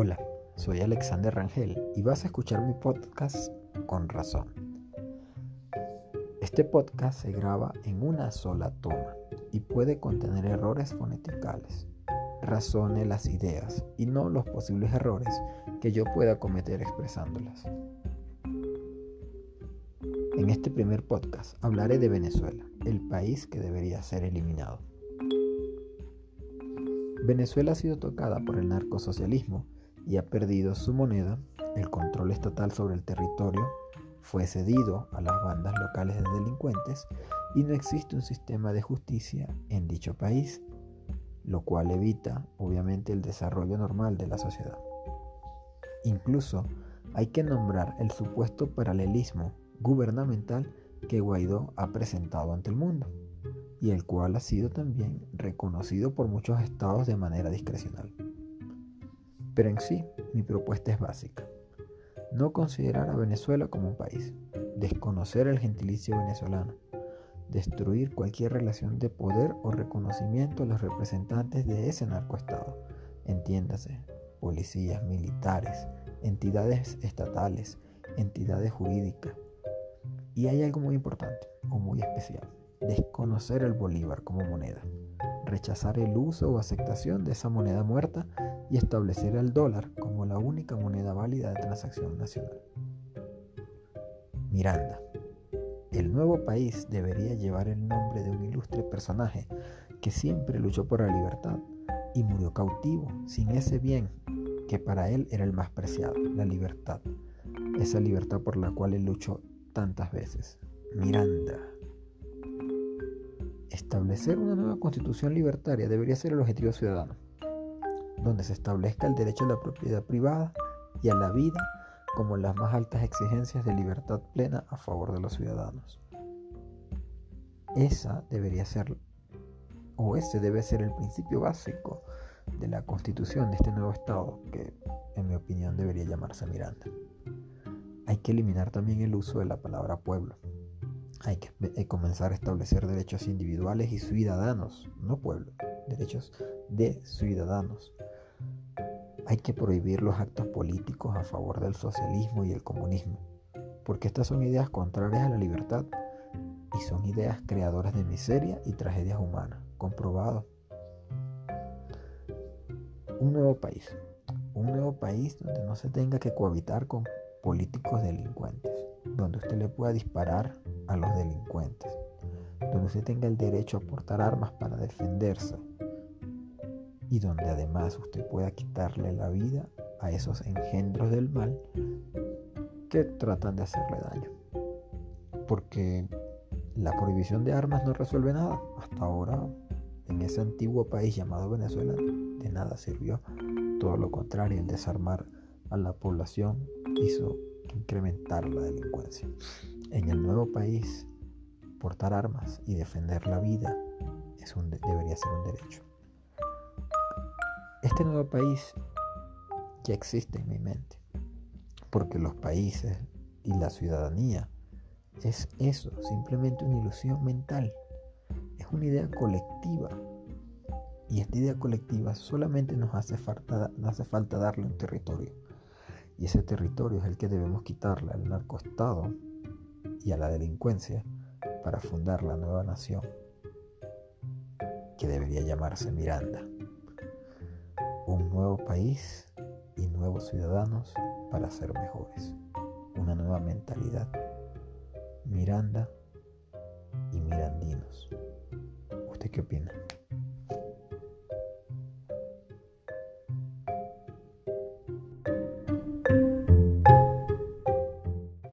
Hola, soy Alexander Rangel y vas a escuchar mi podcast con razón. Este podcast se graba en una sola toma y puede contener errores foneticales. Razone las ideas y no los posibles errores que yo pueda cometer expresándolas. En este primer podcast hablaré de Venezuela, el país que debería ser eliminado. Venezuela ha sido tocada por el narcosocialismo y ha perdido su moneda, el control estatal sobre el territorio fue cedido a las bandas locales de delincuentes y no existe un sistema de justicia en dicho país, lo cual evita obviamente el desarrollo normal de la sociedad. Incluso hay que nombrar el supuesto paralelismo gubernamental que Guaidó ha presentado ante el mundo y el cual ha sido también reconocido por muchos estados de manera discrecional. Pero en sí, mi propuesta es básica. No considerar a Venezuela como un país, desconocer el gentilicio venezolano, destruir cualquier relación de poder o reconocimiento a los representantes de ese narcoestado, entiéndase, policías, militares, entidades estatales, entidades jurídicas. Y hay algo muy importante o muy especial desconocer el bolívar como moneda, rechazar el uso o aceptación de esa moneda muerta y establecer el dólar como la única moneda válida de transacción nacional. Miranda. El nuevo país debería llevar el nombre de un ilustre personaje que siempre luchó por la libertad y murió cautivo sin ese bien que para él era el más preciado, la libertad. Esa libertad por la cual él luchó tantas veces. Miranda. Establecer una nueva constitución libertaria debería ser el objetivo ciudadano, donde se establezca el derecho a la propiedad privada y a la vida como las más altas exigencias de libertad plena a favor de los ciudadanos. Esa debería ser, o ese debe ser el principio básico de la constitución de este nuevo Estado, que en mi opinión debería llamarse Miranda. Hay que eliminar también el uso de la palabra pueblo hay que eh, comenzar a establecer derechos individuales y ciudadanos, no pueblo, derechos de ciudadanos. Hay que prohibir los actos políticos a favor del socialismo y el comunismo, porque estas son ideas contrarias a la libertad y son ideas creadoras de miseria y tragedias humanas, comprobado. Un nuevo país, un nuevo país donde no se tenga que cohabitar con políticos delincuentes, donde usted le pueda disparar a los delincuentes, donde usted tenga el derecho a portar armas para defenderse y donde además usted pueda quitarle la vida a esos engendros del mal que tratan de hacerle daño. Porque la prohibición de armas no resuelve nada. Hasta ahora, en ese antiguo país llamado Venezuela, de nada sirvió. Todo lo contrario, el desarmar a la población hizo incrementar la delincuencia. En el nuevo país, portar armas y defender la vida es un, debería ser un derecho. Este nuevo país ya existe en mi mente, porque los países y la ciudadanía es eso, simplemente una ilusión mental, es una idea colectiva. Y esta idea colectiva solamente nos hace falta, nos hace falta darle un territorio. Y ese territorio es el que debemos quitarle al narcoestado y a la delincuencia para fundar la nueva nación que debería llamarse Miranda. Un nuevo país y nuevos ciudadanos para ser mejores. Una nueva mentalidad. Miranda y mirandinos. ¿Usted qué opina?